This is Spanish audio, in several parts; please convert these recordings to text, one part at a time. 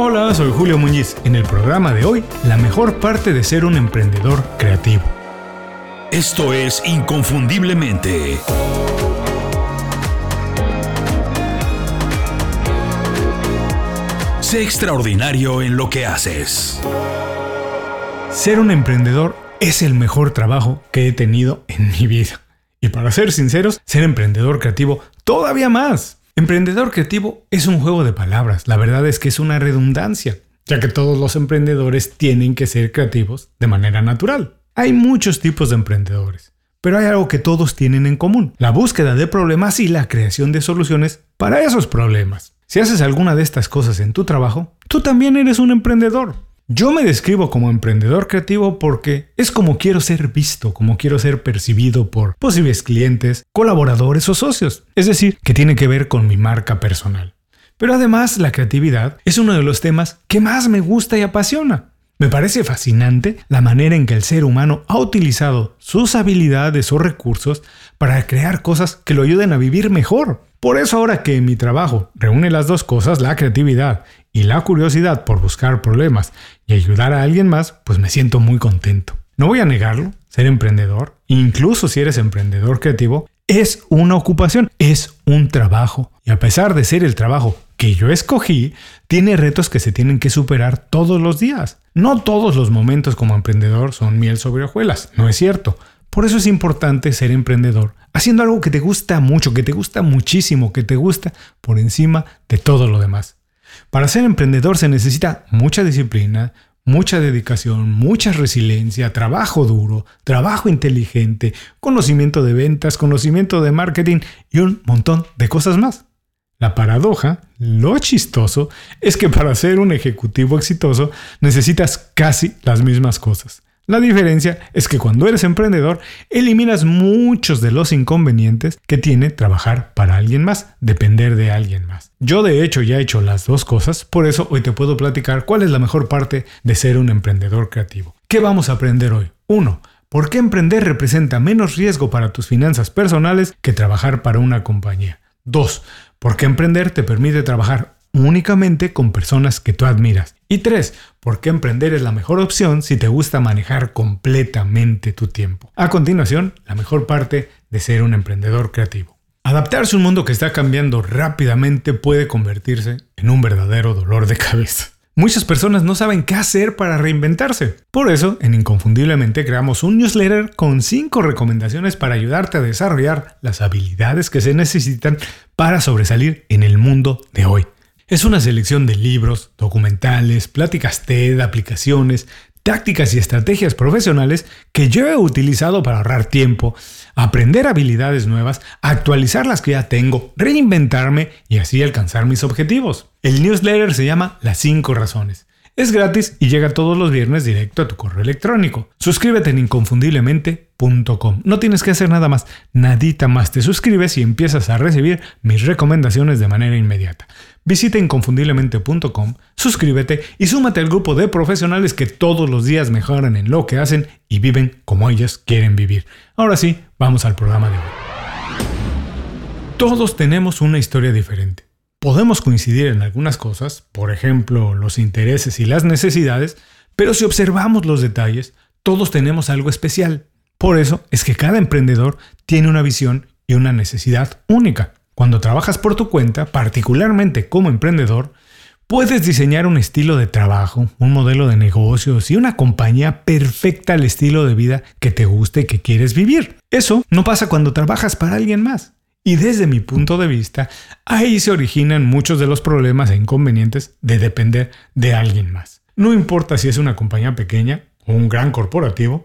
Hola, soy Julio Muñiz. En el programa de hoy, la mejor parte de ser un emprendedor creativo. Esto es Inconfundiblemente. Sé extraordinario en lo que haces. Ser un emprendedor es el mejor trabajo que he tenido en mi vida. Y para ser sinceros, ser emprendedor creativo todavía más. Emprendedor creativo es un juego de palabras, la verdad es que es una redundancia, ya que todos los emprendedores tienen que ser creativos de manera natural. Hay muchos tipos de emprendedores, pero hay algo que todos tienen en común, la búsqueda de problemas y la creación de soluciones para esos problemas. Si haces alguna de estas cosas en tu trabajo, tú también eres un emprendedor. Yo me describo como emprendedor creativo porque es como quiero ser visto, como quiero ser percibido por posibles clientes, colaboradores o socios. Es decir, que tiene que ver con mi marca personal. Pero además la creatividad es uno de los temas que más me gusta y apasiona. Me parece fascinante la manera en que el ser humano ha utilizado sus habilidades o recursos para crear cosas que lo ayuden a vivir mejor. Por eso ahora que mi trabajo reúne las dos cosas, la creatividad y la curiosidad por buscar problemas y ayudar a alguien más, pues me siento muy contento. No voy a negarlo, ser emprendedor, incluso si eres emprendedor creativo, es una ocupación, es un trabajo. Y a pesar de ser el trabajo que yo escogí, tiene retos que se tienen que superar todos los días. No todos los momentos como emprendedor son miel sobre hojuelas, no es cierto. Por eso es importante ser emprendedor, haciendo algo que te gusta mucho, que te gusta muchísimo, que te gusta por encima de todo lo demás. Para ser emprendedor se necesita mucha disciplina, mucha dedicación, mucha resiliencia, trabajo duro, trabajo inteligente, conocimiento de ventas, conocimiento de marketing y un montón de cosas más. La paradoja, lo chistoso, es que para ser un ejecutivo exitoso necesitas casi las mismas cosas. La diferencia es que cuando eres emprendedor eliminas muchos de los inconvenientes que tiene trabajar para alguien más, depender de alguien más. Yo de hecho ya he hecho las dos cosas, por eso hoy te puedo platicar cuál es la mejor parte de ser un emprendedor creativo. ¿Qué vamos a aprender hoy? 1. ¿Por qué emprender representa menos riesgo para tus finanzas personales que trabajar para una compañía? 2. ¿Por qué emprender te permite trabajar únicamente con personas que tú admiras. Y tres, ¿por qué emprender es la mejor opción si te gusta manejar completamente tu tiempo? A continuación, la mejor parte de ser un emprendedor creativo. Adaptarse a un mundo que está cambiando rápidamente puede convertirse en un verdadero dolor de cabeza. Muchas personas no saben qué hacer para reinventarse. Por eso, en Inconfundiblemente creamos un newsletter con 5 recomendaciones para ayudarte a desarrollar las habilidades que se necesitan para sobresalir en el mundo de hoy. Es una selección de libros, documentales, pláticas TED, aplicaciones, tácticas y estrategias profesionales que yo he utilizado para ahorrar tiempo, aprender habilidades nuevas, actualizar las que ya tengo, reinventarme y así alcanzar mis objetivos. El newsletter se llama Las 5 razones. Es gratis y llega todos los viernes directo a tu correo electrónico. Suscríbete en inconfundiblemente.com. No tienes que hacer nada más, nadita más. Te suscribes y empiezas a recibir mis recomendaciones de manera inmediata. Visita inconfundiblemente.com, suscríbete y súmate al grupo de profesionales que todos los días mejoran en lo que hacen y viven como ellos quieren vivir. Ahora sí, vamos al programa de hoy. Todos tenemos una historia diferente. Podemos coincidir en algunas cosas, por ejemplo, los intereses y las necesidades, pero si observamos los detalles, todos tenemos algo especial. Por eso es que cada emprendedor tiene una visión y una necesidad única. Cuando trabajas por tu cuenta, particularmente como emprendedor, puedes diseñar un estilo de trabajo, un modelo de negocios y una compañía perfecta al estilo de vida que te guste y que quieres vivir. Eso no pasa cuando trabajas para alguien más. Y desde mi punto de vista, ahí se originan muchos de los problemas e inconvenientes de depender de alguien más. No importa si es una compañía pequeña o un gran corporativo,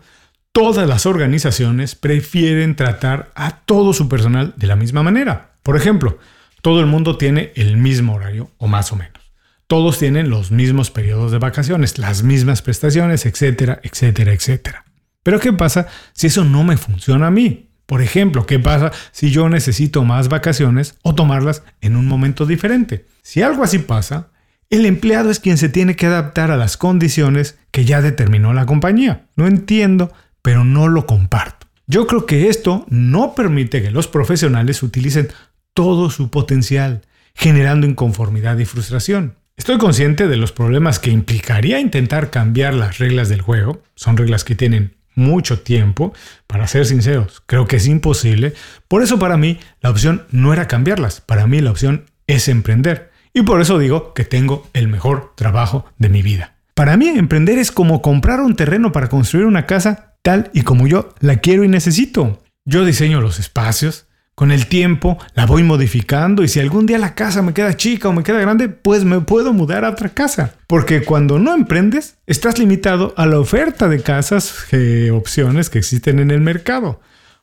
todas las organizaciones prefieren tratar a todo su personal de la misma manera. Por ejemplo, todo el mundo tiene el mismo horario o más o menos. Todos tienen los mismos periodos de vacaciones, las mismas prestaciones, etcétera, etcétera, etcétera. Pero ¿qué pasa si eso no me funciona a mí? Por ejemplo, ¿qué pasa si yo necesito más vacaciones o tomarlas en un momento diferente? Si algo así pasa, el empleado es quien se tiene que adaptar a las condiciones que ya determinó la compañía. No entiendo, pero no lo comparto. Yo creo que esto no permite que los profesionales utilicen todo su potencial, generando inconformidad y frustración. Estoy consciente de los problemas que implicaría intentar cambiar las reglas del juego. Son reglas que tienen mucho tiempo. Para ser sinceros, creo que es imposible. Por eso para mí la opción no era cambiarlas. Para mí la opción es emprender. Y por eso digo que tengo el mejor trabajo de mi vida. Para mí emprender es como comprar un terreno para construir una casa tal y como yo la quiero y necesito. Yo diseño los espacios, con el tiempo la voy modificando y si algún día la casa me queda chica o me queda grande, pues me puedo mudar a otra casa. Porque cuando no emprendes, estás limitado a la oferta de casas, eh, opciones que existen en el mercado.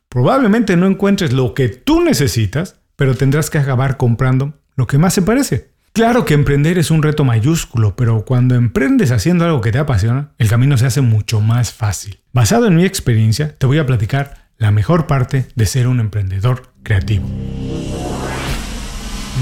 Probablemente no encuentres lo que tú necesitas, pero tendrás que acabar comprando lo que más se parece. Claro que emprender es un reto mayúsculo, pero cuando emprendes haciendo algo que te apasiona, el camino se hace mucho más fácil. Basado en mi experiencia, te voy a platicar la mejor parte de ser un emprendedor creativo.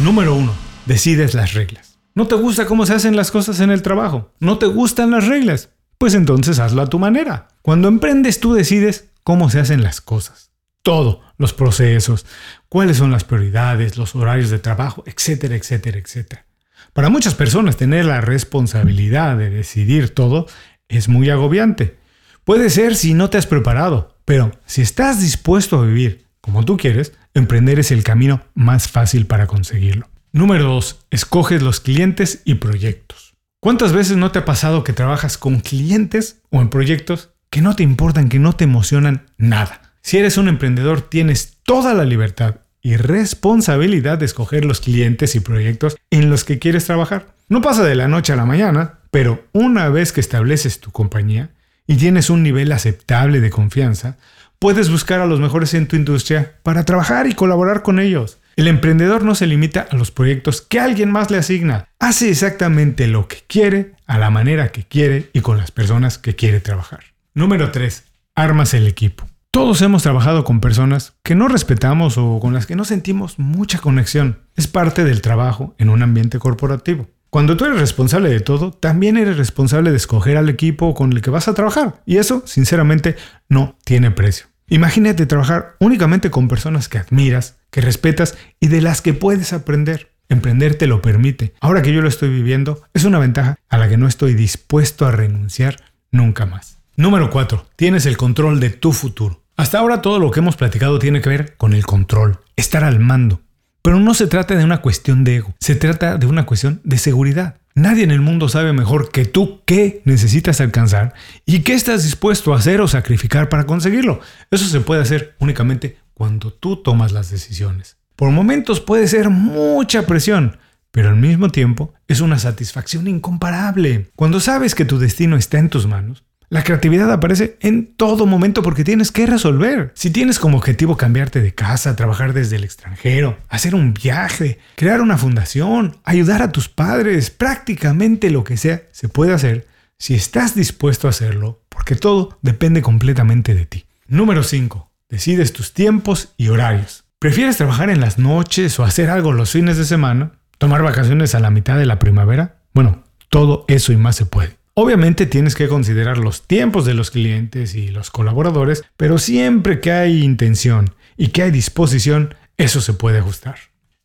Número 1. Decides las reglas. ¿No te gusta cómo se hacen las cosas en el trabajo? ¿No te gustan las reglas? Pues entonces hazlo a tu manera. Cuando emprendes tú decides cómo se hacen las cosas. Todo, los procesos, cuáles son las prioridades, los horarios de trabajo, etcétera, etcétera, etcétera. Para muchas personas tener la responsabilidad de decidir todo es muy agobiante. Puede ser si no te has preparado, pero si estás dispuesto a vivir como tú quieres, emprender es el camino más fácil para conseguirlo. Número 2. Escoges los clientes y proyectos. ¿Cuántas veces no te ha pasado que trabajas con clientes o en proyectos que no te importan, que no te emocionan nada? Si eres un emprendedor, tienes toda la libertad y responsabilidad de escoger los clientes y proyectos en los que quieres trabajar. No pasa de la noche a la mañana, pero una vez que estableces tu compañía, y tienes un nivel aceptable de confianza, puedes buscar a los mejores en tu industria para trabajar y colaborar con ellos. El emprendedor no se limita a los proyectos que alguien más le asigna. Hace exactamente lo que quiere, a la manera que quiere y con las personas que quiere trabajar. Número 3. Armas el equipo. Todos hemos trabajado con personas que no respetamos o con las que no sentimos mucha conexión. Es parte del trabajo en un ambiente corporativo. Cuando tú eres responsable de todo, también eres responsable de escoger al equipo con el que vas a trabajar. Y eso, sinceramente, no tiene precio. Imagínate trabajar únicamente con personas que admiras, que respetas y de las que puedes aprender. Emprender te lo permite. Ahora que yo lo estoy viviendo, es una ventaja a la que no estoy dispuesto a renunciar nunca más. Número 4. Tienes el control de tu futuro. Hasta ahora todo lo que hemos platicado tiene que ver con el control, estar al mando. Pero no se trata de una cuestión de ego, se trata de una cuestión de seguridad. Nadie en el mundo sabe mejor que tú qué necesitas alcanzar y qué estás dispuesto a hacer o sacrificar para conseguirlo. Eso se puede hacer únicamente cuando tú tomas las decisiones. Por momentos puede ser mucha presión, pero al mismo tiempo es una satisfacción incomparable. Cuando sabes que tu destino está en tus manos, la creatividad aparece en todo momento porque tienes que resolver. Si tienes como objetivo cambiarte de casa, trabajar desde el extranjero, hacer un viaje, crear una fundación, ayudar a tus padres, prácticamente lo que sea, se puede hacer si estás dispuesto a hacerlo, porque todo depende completamente de ti. Número 5. Decides tus tiempos y horarios. ¿Prefieres trabajar en las noches o hacer algo los fines de semana? ¿Tomar vacaciones a la mitad de la primavera? Bueno, todo eso y más se puede. Obviamente tienes que considerar los tiempos de los clientes y los colaboradores, pero siempre que hay intención y que hay disposición, eso se puede ajustar.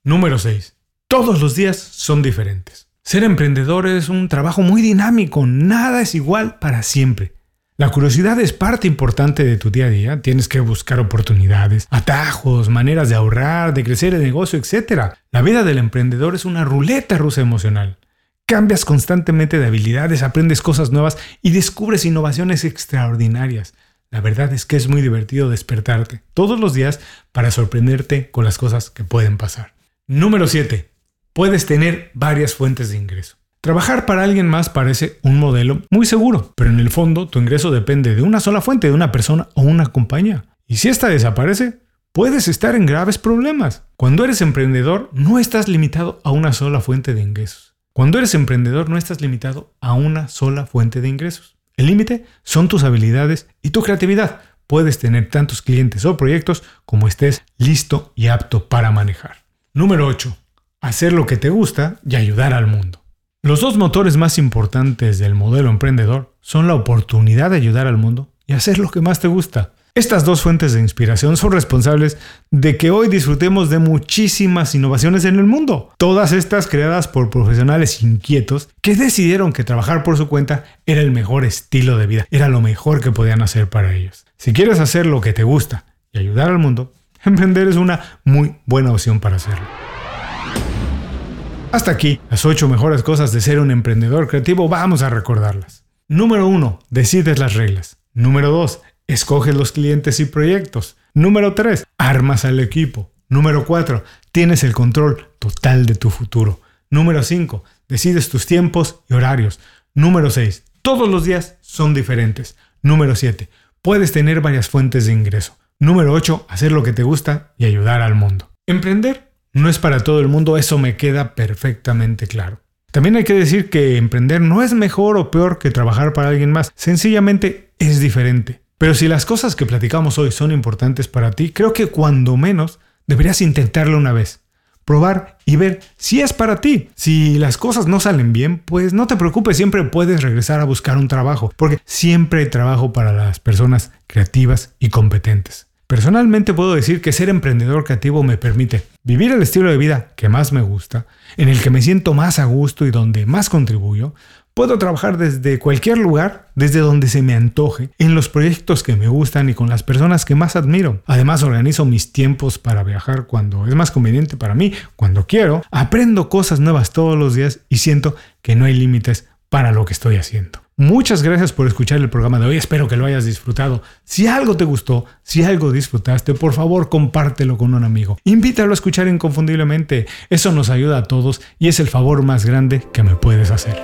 Número 6. Todos los días son diferentes. Ser emprendedor es un trabajo muy dinámico, nada es igual para siempre. La curiosidad es parte importante de tu día a día, tienes que buscar oportunidades, atajos, maneras de ahorrar, de crecer el negocio, etc. La vida del emprendedor es una ruleta rusa emocional. Cambias constantemente de habilidades, aprendes cosas nuevas y descubres innovaciones extraordinarias. La verdad es que es muy divertido despertarte todos los días para sorprenderte con las cosas que pueden pasar. Número 7. Puedes tener varias fuentes de ingreso. Trabajar para alguien más parece un modelo muy seguro, pero en el fondo tu ingreso depende de una sola fuente, de una persona o una compañía. Y si esta desaparece, puedes estar en graves problemas. Cuando eres emprendedor, no estás limitado a una sola fuente de ingresos. Cuando eres emprendedor no estás limitado a una sola fuente de ingresos. El límite son tus habilidades y tu creatividad. Puedes tener tantos clientes o proyectos como estés listo y apto para manejar. Número 8. Hacer lo que te gusta y ayudar al mundo. Los dos motores más importantes del modelo emprendedor son la oportunidad de ayudar al mundo y hacer lo que más te gusta. Estas dos fuentes de inspiración son responsables de que hoy disfrutemos de muchísimas innovaciones en el mundo. Todas estas creadas por profesionales inquietos que decidieron que trabajar por su cuenta era el mejor estilo de vida, era lo mejor que podían hacer para ellos. Si quieres hacer lo que te gusta y ayudar al mundo, emprender es una muy buena opción para hacerlo. Hasta aquí, las 8 mejores cosas de ser un emprendedor creativo, vamos a recordarlas. Número 1. Decides las reglas. Número 2. Escoges los clientes y proyectos. Número 3. Armas al equipo. Número 4. Tienes el control total de tu futuro. Número 5. Decides tus tiempos y horarios. Número 6. Todos los días son diferentes. Número 7. Puedes tener varias fuentes de ingreso. Número 8. Hacer lo que te gusta y ayudar al mundo. Emprender no es para todo el mundo, eso me queda perfectamente claro. También hay que decir que emprender no es mejor o peor que trabajar para alguien más, sencillamente es diferente. Pero si las cosas que platicamos hoy son importantes para ti, creo que cuando menos deberías intentarlo una vez. Probar y ver si es para ti. Si las cosas no salen bien, pues no te preocupes, siempre puedes regresar a buscar un trabajo, porque siempre hay trabajo para las personas creativas y competentes. Personalmente puedo decir que ser emprendedor creativo me permite vivir el estilo de vida que más me gusta, en el que me siento más a gusto y donde más contribuyo, Puedo trabajar desde cualquier lugar, desde donde se me antoje, en los proyectos que me gustan y con las personas que más admiro. Además, organizo mis tiempos para viajar cuando es más conveniente para mí, cuando quiero. Aprendo cosas nuevas todos los días y siento que no hay límites para lo que estoy haciendo. Muchas gracias por escuchar el programa de hoy, espero que lo hayas disfrutado. Si algo te gustó, si algo disfrutaste, por favor compártelo con un amigo. Invítalo a escuchar inconfundiblemente, eso nos ayuda a todos y es el favor más grande que me puedes hacer.